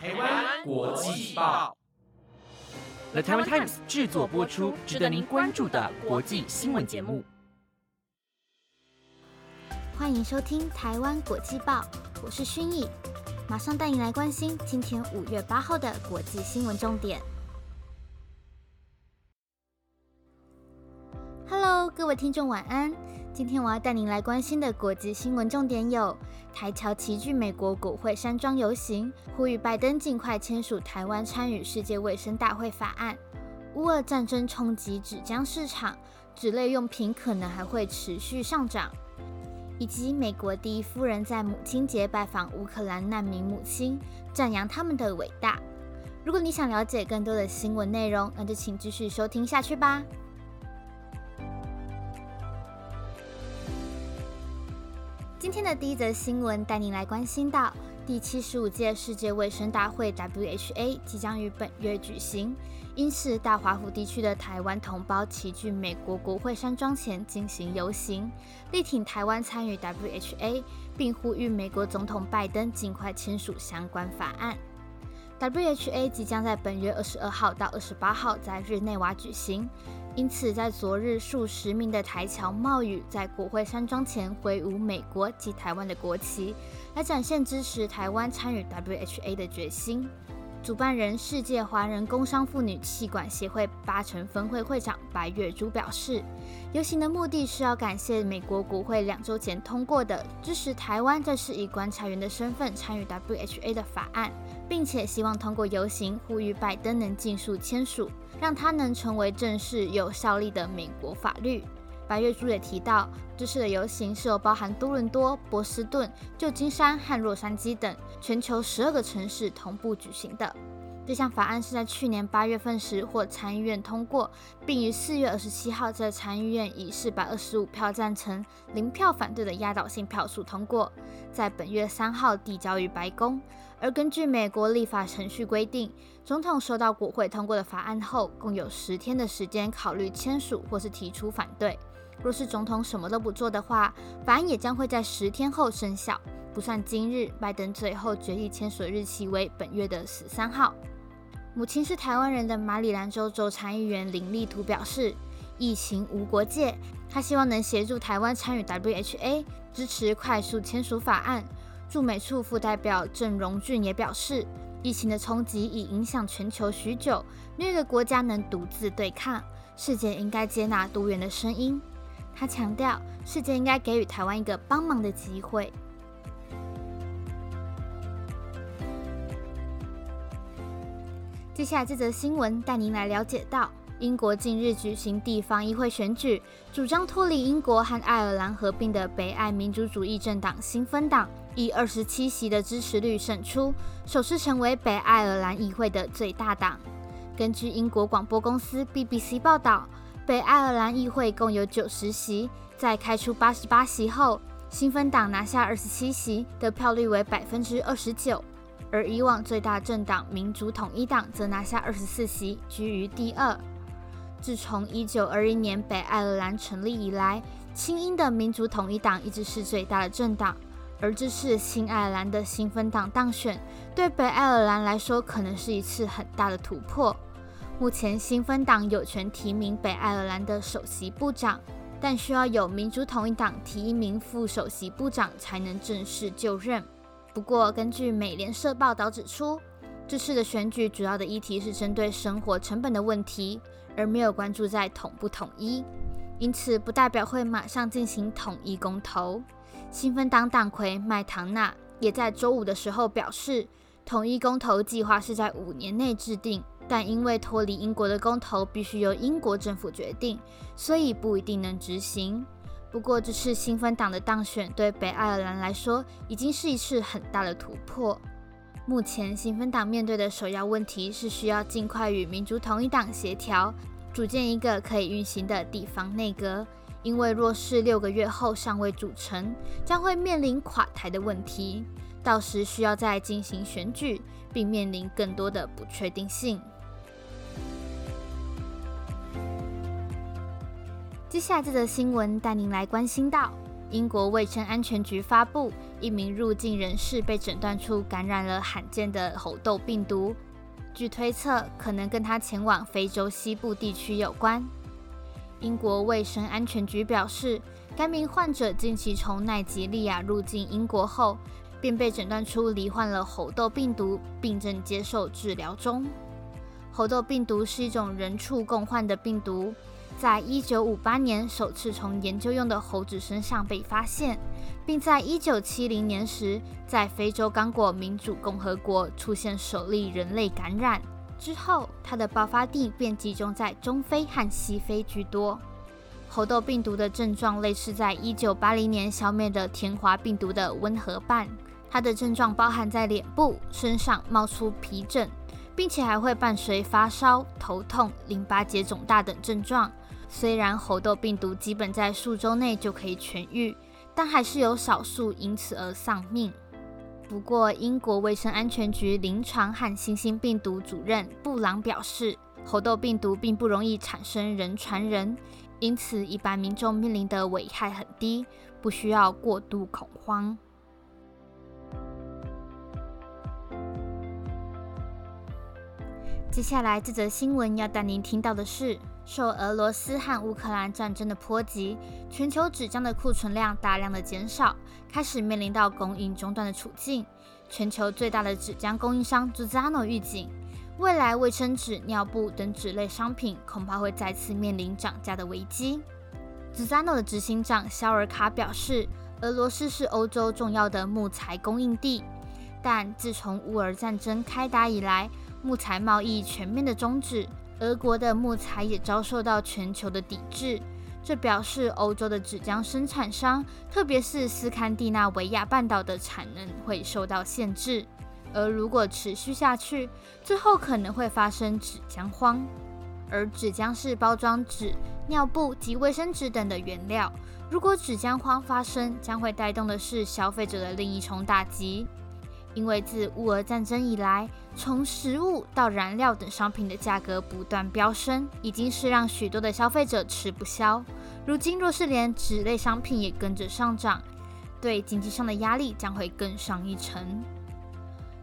台湾国际报，The Taiwan Times 制作播出，值得您关注的国际新闻节目。欢迎收听台湾国际报，我是薰逸，马上带你来关心今天五月八号的国际新闻重点。Hello，各位听众，晚安。今天我要带您来关心的国际新闻重点有：台侨齐聚美国国会山庄游行，呼吁拜登尽快签署台湾参与世界卫生大会法案；乌俄战争冲击纸浆市场，纸类用品可能还会持续上涨；以及美国第一夫人在母亲节拜访乌克兰难民母亲，赞扬他们的伟大。如果你想了解更多的新闻内容，那就请继续收听下去吧。今天的第一则新闻带您来关心到，第七十五届世界卫生大会 （WHA） 即将于本月举行，因此大华府地区的台湾同胞齐聚美国国会山庄前进行游行，力挺台湾参与 WHA，并呼吁美国总统拜登尽快签署相关法案。WHA 即将在本月二十二号到二十八号在日内瓦举行。因此，在昨日，数十名的台侨冒雨在国会山庄前挥舞美国及台湾的国旗，来展现支持台湾参与 WHA 的决心。主办人世界华人工商妇女气管协会八城分会会长白月珠表示，游行的目的是要感谢美国国会两周前通过的支持台湾这是以观察员的身份参与 WHA 的法案，并且希望通过游行呼吁拜登能尽速签署，让它能成为正式有效力的美国法律。白月珠也提到，这次的游行是由包含多伦多、波士顿、旧金山和洛杉矶等全球十二个城市同步举行的。这项法案是在去年八月份时获参议院通过，并于四月二十七号在参议院以四百二十五票赞成、零票反对的压倒性票数通过，在本月三号递交于白宫。而根据美国立法程序规定，总统收到国会通过的法案后，共有十天的时间考虑签署或是提出反对。若是总统什么都不做的话，法案也将会在十天后生效，不算今日。拜登最后决议签署日期为本月的十三号。母亲是台湾人的马里兰州州参议员林立图表示：“疫情无国界，他希望能协助台湾参与 WHA，支持快速签署法案。”驻美处副代表郑荣俊也表示：“疫情的冲击已影响全球许久，没有国家能独自对抗，世界应该接纳多元的声音。”他强调，世界应该给予台湾一个帮忙的机会。接下来这则新闻带您来了解到，英国近日举行地方议会选举，主张脱离英国和爱尔兰合并的北爱民主主义政党新芬党以二十七席的支持率胜出，首次成为北爱尔兰议会的最大党。根据英国广播公司 BBC 报道。北爱尔兰议会共有九十席，在开出八十八席后，新芬党拿下二十七席，得票率为百分之二十九。而以往最大政党民主统一党则拿下二十四席，居于第二。自从一九二一年北爱尔兰成立以来，亲英的民主统一党一直是最大的政党，而这次新爱尔兰的新芬党当选，对北爱尔兰来说可能是一次很大的突破。目前新芬党有权提名北爱尔兰的首席部长，但需要有民主统一党提名副首席部长才能正式就任。不过，根据美联社报道指出，这次的选举主要的议题是针对生活成本的问题，而没有关注在统不统一，因此不代表会马上进行统一公投。新芬党党魁麦唐纳也在周五的时候表示，统一公投计划是在五年内制定。但因为脱离英国的公投必须由英国政府决定，所以不一定能执行。不过，这次新芬党的当选对北爱尔兰来说已经是一次很大的突破。目前，新芬党面对的首要问题是需要尽快与民主统一党协调，组建一个可以运行的地方内阁。因为若是六个月后尚未组成，将会面临垮台的问题，到时需要再进行选举，并面临更多的不确定性。接下来这则新闻带您来关心到，英国卫生安全局发布，一名入境人士被诊断出感染了罕见的猴痘病毒，据推测，可能跟他前往非洲西部地区有关。英国卫生安全局表示，该名患者近期从奈及利亚入境英国后，便被诊断出罹患了猴痘病毒，并正接受治疗中。猴痘病毒是一种人畜共患的病毒。在一九五八年首次从研究用的猴子身上被发现，并在一九七零年时在非洲刚果民主共和国出现首例人类感染。之后，它的爆发地便集中在中非和西非居多。猴痘病毒的症状类似在一九八零年消灭的天花病毒的温和版，它的症状包含在脸部、身上冒出皮疹，并且还会伴随发烧、头痛、淋巴结肿大等症状。虽然猴痘病毒基本在数周内就可以痊愈，但还是有少数因此而丧命。不过，英国卫生安全局临床和新兴病毒主任布朗表示，猴痘病毒并不容易产生人传人，因此一般民众面临的危害很低，不需要过度恐慌。接下来这则新闻要带您听到的是。受俄罗斯和乌克兰战争的波及，全球纸浆的库存量大量的减少，开始面临到供应中断的处境。全球最大的纸浆供应商 Zuzano 预警，未来卫生纸、尿布等纸类商品恐怕会再次面临涨价的危机。Zuzano 的执行长肖尔卡表示，俄罗斯是欧洲重要的木材供应地，但自从乌俄战争开打以来，木材贸易全面的终止。俄国的木材也遭受到全球的抵制，这表示欧洲的纸浆生产商，特别是斯堪的纳维亚半岛的产能会受到限制。而如果持续下去，最后可能会发生纸浆荒。而纸浆是包装纸、尿布及卫生纸等的原料，如果纸浆荒发生，将会带动的是消费者的另一重打击。因为自乌俄战争以来，从食物到燃料等商品的价格不断飙升，已经是让许多的消费者吃不消。如今若是连纸类商品也跟着上涨，对经济上的压力将会更上一层。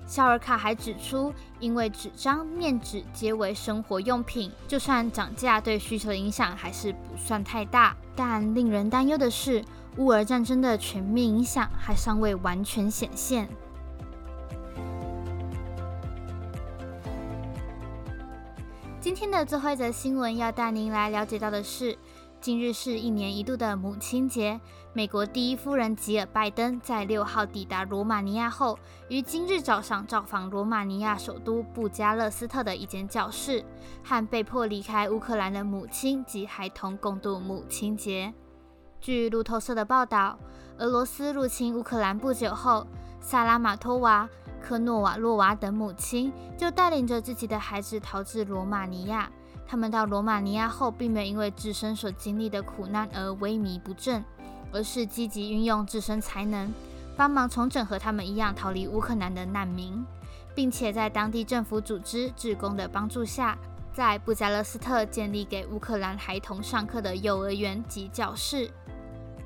肖尔卡还指出，因为纸张、面纸皆为生活用品，就算涨价，对需求的影响还是不算太大。但令人担忧的是，乌俄战争的全面影响还尚未完全显现。今天的最后一则新闻要带您来了解到的是，今日是一年一度的母亲节。美国第一夫人吉尔拜登在六号抵达罗马尼亚后，于今日早上造访罗马尼亚首都布加勒斯特的一间教室，和被迫离开乌克兰的母亲及孩童共度母亲节。据路透社的报道，俄罗斯入侵乌克兰不久后，萨拉马托娃。科诺瓦洛娃等母亲就带领着自己的孩子逃至罗马尼亚。他们到罗马尼亚后，并没有因为自身所经历的苦难而萎靡不振，而是积极运用自身才能，帮忙重整和他们一样逃离乌克兰的难民，并且在当地政府组织志工的帮助下，在布加勒斯特建立给乌克兰孩童上课的幼儿园及教室。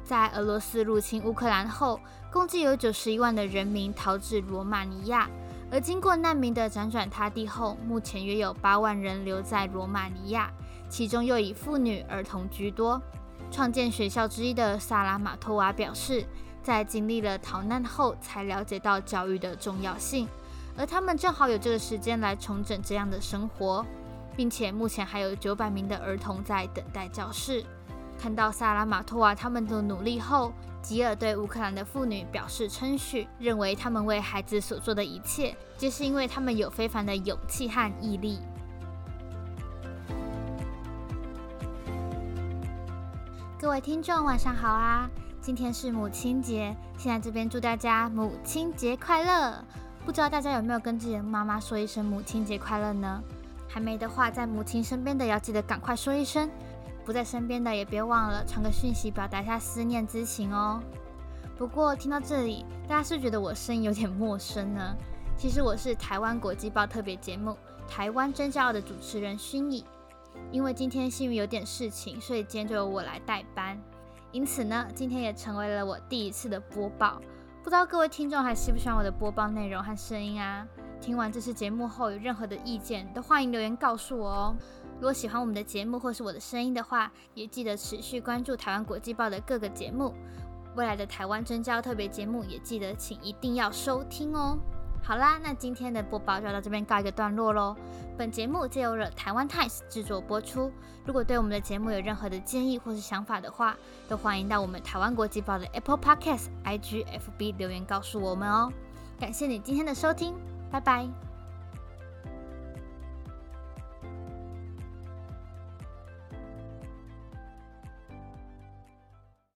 在俄罗斯入侵乌克兰后，共计有九十一万的人民逃至罗马尼亚。而经过难民的辗转他地后，目前约有八万人留在罗马尼亚，其中又以妇女、儿童居多。创建学校之一的萨拉马托娃表示，在经历了逃难后，才了解到教育的重要性，而他们正好有这个时间来重整这样的生活，并且目前还有九百名的儿童在等待教室。看到萨拉马托娃他们的努力后，吉尔对乌克兰的妇女表示称许，认为他们为孩子所做的一切，皆是因为他们有非凡的勇气和毅力。各位听众，晚上好啊！今天是母亲节，现在这边祝大家母亲节快乐。不知道大家有没有跟自己的妈妈说一声母亲节快乐呢？还没的话，在母亲身边的要记得赶快说一声。不在身边的也别忘了传个讯息，表达一下思念之情哦。不过听到这里，大家是觉得我声音有点陌生呢？其实我是台湾国际报特别节目《台湾真骄傲》的主持人薰逸。因为今天幸运有点事情，所以今天就由我来代班。因此呢，今天也成为了我第一次的播报。不知道各位听众还喜不喜欢我的播报内容和声音啊？听完这次节目后有任何的意见，都欢迎留言告诉我哦。如果喜欢我们的节目或是我的声音的话，也记得持续关注台湾国际报的各个节目。未来的台湾真交特别节目也记得请一定要收听哦。好啦，那今天的播报就到这边告一个段落喽。本节目借由了台湾 Times 制作播出。如果对我们的节目有任何的建议或是想法的话，都欢迎到我们台湾国际报的 Apple Podcast、IG、FB 留言告诉我们哦。感谢你今天的收听，拜拜。